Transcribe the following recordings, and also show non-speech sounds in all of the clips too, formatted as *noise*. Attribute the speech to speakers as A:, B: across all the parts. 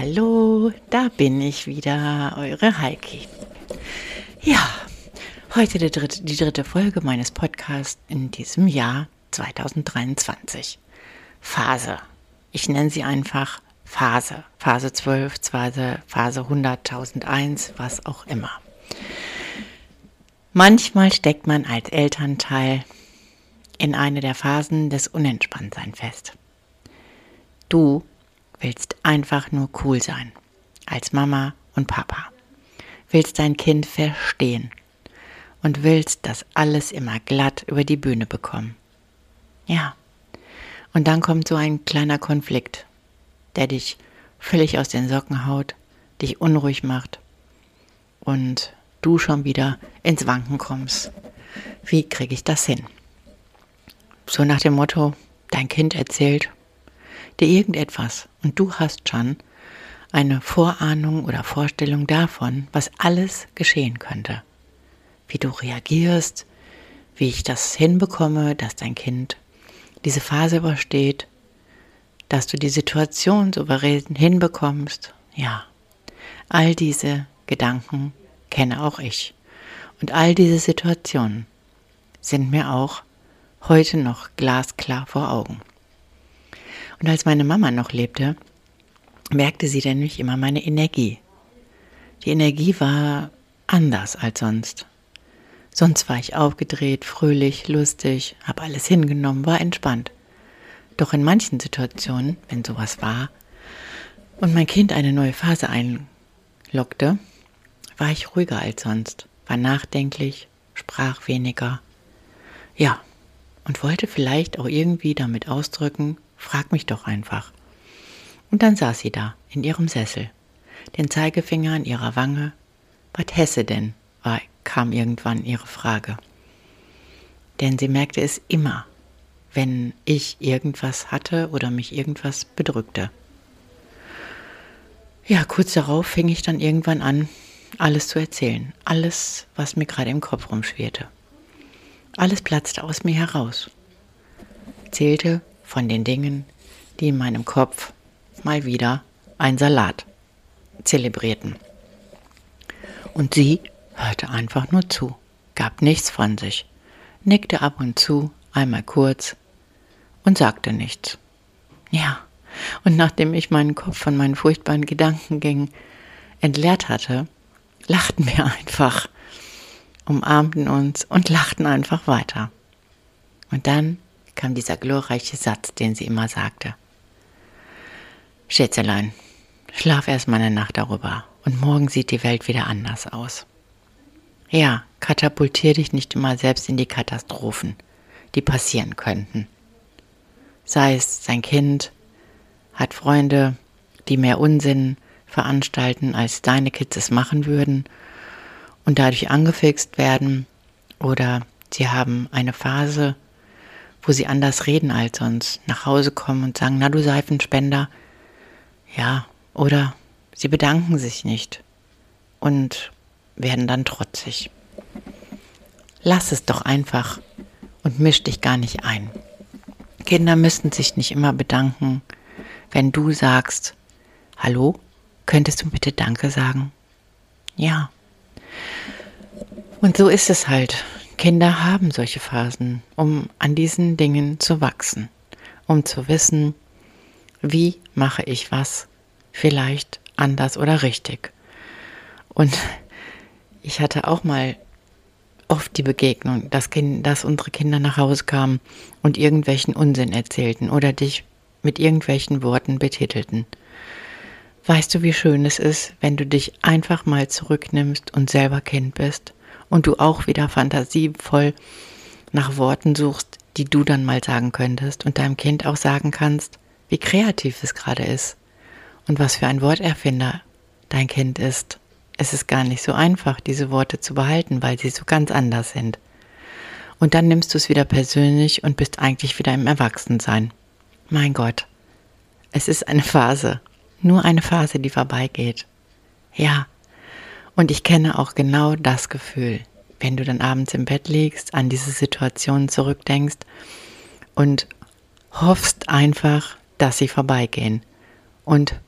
A: Hallo, da bin ich wieder, eure Heiki. Ja, heute die dritte, die dritte Folge meines Podcasts in diesem Jahr 2023. Phase. Ich nenne sie einfach Phase. Phase 12, Phase, Phase 100, 1001, was auch immer. Manchmal steckt man als Elternteil in eine der Phasen des Unentspanntseins fest. Du willst einfach nur cool sein. Als Mama und Papa. Willst dein Kind verstehen. Und willst, dass alles immer glatt über die Bühne bekommen. Ja. Und dann kommt so ein kleiner Konflikt, der dich völlig aus den Socken haut, dich unruhig macht und du schon wieder ins Wanken kommst. Wie kriege ich das hin? So nach dem Motto, dein Kind erzählt, dir irgendetwas und du hast schon eine Vorahnung oder Vorstellung davon, was alles geschehen könnte. Wie du reagierst, wie ich das hinbekomme, dass dein Kind diese Phase übersteht, dass du die Situation souverän hinbekommst. Ja, all diese Gedanken kenne auch ich. Und all diese Situationen sind mir auch heute noch glasklar vor Augen. Und als meine Mama noch lebte, merkte sie denn nicht immer meine Energie. Die Energie war anders als sonst. Sonst war ich aufgedreht, fröhlich, lustig, habe alles hingenommen, war entspannt. Doch in manchen Situationen, wenn sowas war und mein Kind eine neue Phase einlockte, war ich ruhiger als sonst, war nachdenklich, sprach weniger. Ja, und wollte vielleicht auch irgendwie damit ausdrücken, Frag mich doch einfach. Und dann saß sie da, in ihrem Sessel, den Zeigefinger an ihrer Wange. Was hesse denn? war, kam irgendwann ihre Frage. Denn sie merkte es immer, wenn ich irgendwas hatte oder mich irgendwas bedrückte. Ja, kurz darauf fing ich dann irgendwann an, alles zu erzählen. Alles, was mir gerade im Kopf rumschwirrte. Alles platzte aus mir heraus. Erzählte von den Dingen, die in meinem Kopf mal wieder ein Salat zelebrierten. Und sie hörte einfach nur zu, gab nichts von sich, nickte ab und zu einmal kurz und sagte nichts. Ja, und nachdem ich meinen Kopf von meinen furchtbaren Gedankengängen entleert hatte, lachten wir einfach, umarmten uns und lachten einfach weiter. Und dann kam dieser glorreiche Satz, den sie immer sagte. Schätzelein, schlaf erst mal eine Nacht darüber und morgen sieht die Welt wieder anders aus. Ja, katapultier dich nicht immer selbst in die Katastrophen, die passieren könnten. Sei es sein Kind, hat Freunde, die mehr Unsinn veranstalten, als deine Kids es machen würden und dadurch angefixt werden, oder sie haben eine Phase, wo sie anders reden als sonst, nach Hause kommen und sagen, na du Seifenspender. Ja, oder sie bedanken sich nicht und werden dann trotzig. Lass es doch einfach und misch dich gar nicht ein. Kinder müssen sich nicht immer bedanken, wenn du sagst, hallo, könntest du bitte Danke sagen? Ja. Und so ist es halt. Kinder haben solche Phasen, um an diesen Dingen zu wachsen, um zu wissen, wie mache ich was vielleicht anders oder richtig. Und *laughs* ich hatte auch mal oft die Begegnung, dass, kind, dass unsere Kinder nach Hause kamen und irgendwelchen Unsinn erzählten oder dich mit irgendwelchen Worten betitelten. Weißt du, wie schön es ist, wenn du dich einfach mal zurücknimmst und selber Kind bist und du auch wieder fantasievoll nach Worten suchst, die du dann mal sagen könntest und deinem Kind auch sagen kannst, wie kreativ es gerade ist und was für ein Worterfinder dein Kind ist. Es ist gar nicht so einfach, diese Worte zu behalten, weil sie so ganz anders sind. Und dann nimmst du es wieder persönlich und bist eigentlich wieder im Erwachsensein. Mein Gott, es ist eine Phase, nur eine Phase, die vorbeigeht. Ja, und ich kenne auch genau das Gefühl, wenn du dann abends im Bett liegst, an diese Situation zurückdenkst und hoffst einfach, dass sie vorbeigehen und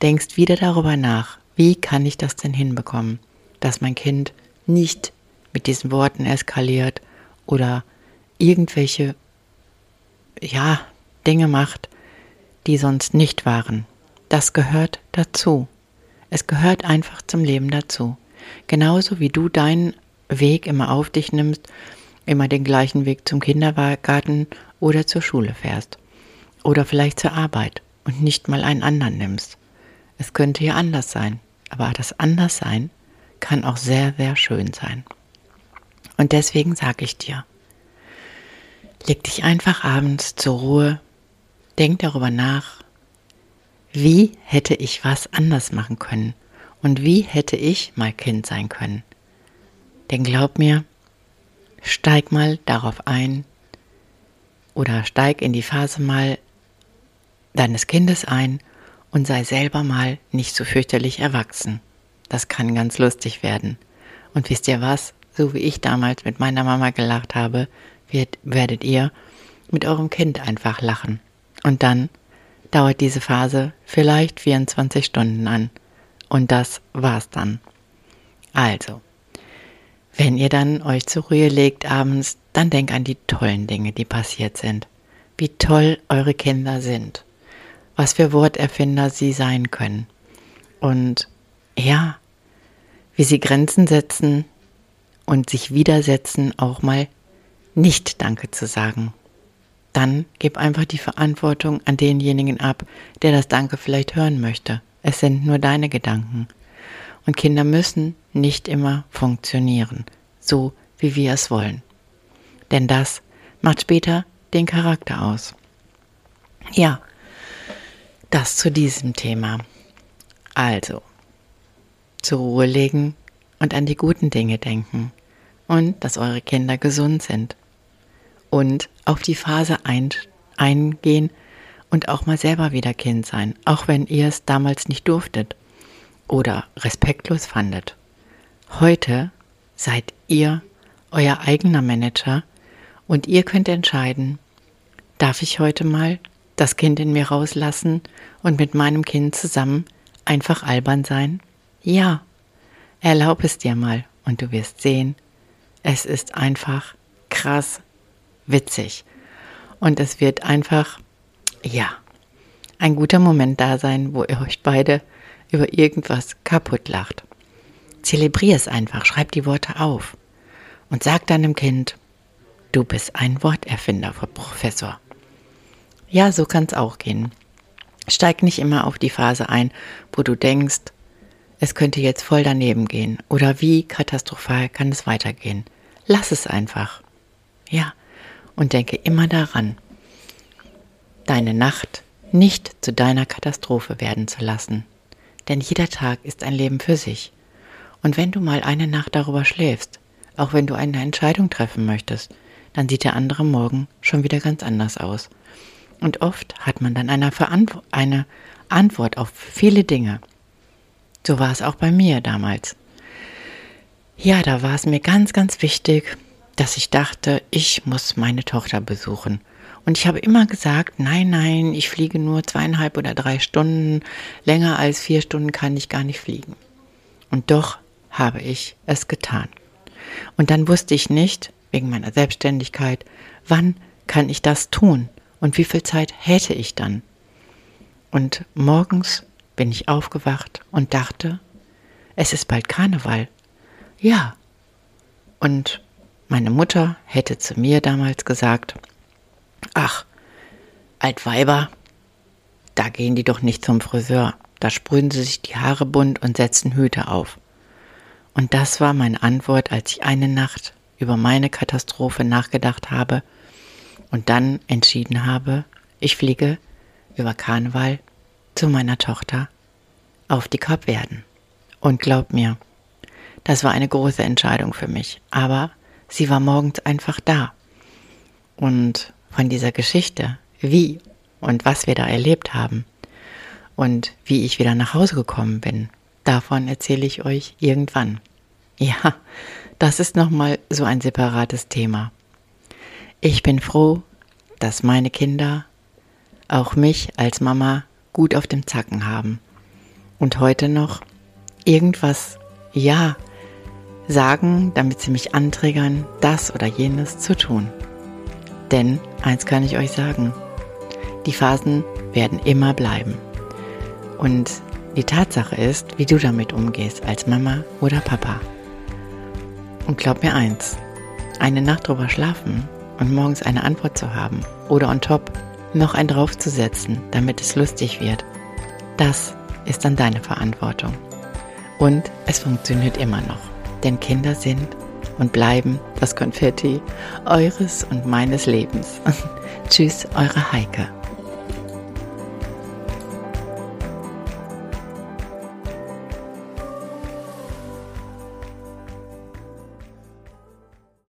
A: denkst wieder darüber nach, wie kann ich das denn hinbekommen, dass mein Kind nicht mit diesen Worten eskaliert oder irgendwelche, ja, Dinge macht, die sonst nicht waren. Das gehört dazu. Es gehört einfach zum Leben dazu. Genauso wie du deinen Weg immer auf dich nimmst, immer den gleichen Weg zum Kindergarten oder zur Schule fährst. Oder vielleicht zur Arbeit und nicht mal einen anderen nimmst. Es könnte ja anders sein, aber das Anderssein kann auch sehr, sehr schön sein. Und deswegen sage ich dir, leg dich einfach abends zur Ruhe, denk darüber nach, wie hätte ich was anders machen können und wie hätte ich mal Kind sein können. Denn glaub mir, steig mal darauf ein oder steig in die Phase mal deines Kindes ein und sei selber mal nicht so fürchterlich erwachsen. Das kann ganz lustig werden. Und wisst ihr was? So wie ich damals mit meiner Mama gelacht habe, werdet ihr mit eurem Kind einfach lachen. Und dann dauert diese Phase vielleicht 24 Stunden an. Und das war's dann. Also, wenn ihr dann euch zur Ruhe legt abends, dann denkt an die tollen Dinge, die passiert sind. Wie toll eure Kinder sind was für Worterfinder sie sein können. Und ja, wie sie Grenzen setzen und sich widersetzen, auch mal nicht Danke zu sagen. Dann gib einfach die Verantwortung an denjenigen ab, der das Danke vielleicht hören möchte. Es sind nur deine Gedanken. Und Kinder müssen nicht immer funktionieren, so wie wir es wollen. Denn das macht später den Charakter aus. Ja, das zu diesem Thema. Also, zur Ruhe legen und an die guten Dinge denken und dass eure Kinder gesund sind. Und auf die Phase ein, eingehen und auch mal selber wieder Kind sein, auch wenn ihr es damals nicht durftet oder respektlos fandet. Heute seid ihr euer eigener Manager und ihr könnt entscheiden, darf ich heute mal das Kind in mir rauslassen und mit meinem Kind zusammen einfach albern sein? Ja, erlaub es dir mal und du wirst sehen, es ist einfach krass witzig. Und es wird einfach, ja, ein guter Moment da sein, wo ihr euch beide über irgendwas kaputt lacht. Zelebrier es einfach, schreib die Worte auf und sag deinem Kind, du bist ein Worterfinder, Professor. Ja, so kann es auch gehen. Steig nicht immer auf die Phase ein, wo du denkst, es könnte jetzt voll daneben gehen oder wie katastrophal kann es weitergehen. Lass es einfach. Ja, und denke immer daran, deine Nacht nicht zu deiner Katastrophe werden zu lassen. Denn jeder Tag ist ein Leben für sich. Und wenn du mal eine Nacht darüber schläfst, auch wenn du eine Entscheidung treffen möchtest, dann sieht der andere Morgen schon wieder ganz anders aus. Und oft hat man dann eine, eine Antwort auf viele Dinge. So war es auch bei mir damals. Ja, da war es mir ganz, ganz wichtig, dass ich dachte, ich muss meine Tochter besuchen. Und ich habe immer gesagt, nein, nein, ich fliege nur zweieinhalb oder drei Stunden. Länger als vier Stunden kann ich gar nicht fliegen. Und doch habe ich es getan. Und dann wusste ich nicht, wegen meiner Selbstständigkeit, wann kann ich das tun? Und wie viel Zeit hätte ich dann? Und morgens bin ich aufgewacht und dachte, es ist bald Karneval. Ja. Und meine Mutter hätte zu mir damals gesagt, ach, Altweiber, da gehen die doch nicht zum Friseur. Da sprühen sie sich die Haare bunt und setzen Hüte auf. Und das war meine Antwort, als ich eine Nacht über meine Katastrophe nachgedacht habe und dann entschieden habe, ich fliege über Karneval zu meiner Tochter auf die Kapverden. Und glaub mir, das war eine große Entscheidung für mich. Aber sie war morgens einfach da. Und von dieser Geschichte, wie und was wir da erlebt haben und wie ich wieder nach Hause gekommen bin, davon erzähle ich euch irgendwann. Ja, das ist nochmal so ein separates Thema. Ich bin froh, dass meine Kinder auch mich als Mama gut auf dem Zacken haben und heute noch irgendwas, ja, sagen, damit sie mich anträgern, das oder jenes zu tun. Denn eins kann ich euch sagen, die Phasen werden immer bleiben. Und die Tatsache ist, wie du damit umgehst als Mama oder Papa. Und glaub mir eins, eine Nacht drüber schlafen und morgens eine Antwort zu haben oder on top noch ein draufzusetzen, damit es lustig wird, das ist dann deine Verantwortung. Und es funktioniert immer noch, denn Kinder sind und bleiben das Konfetti eures und meines Lebens. *laughs* Tschüss, eure Heike.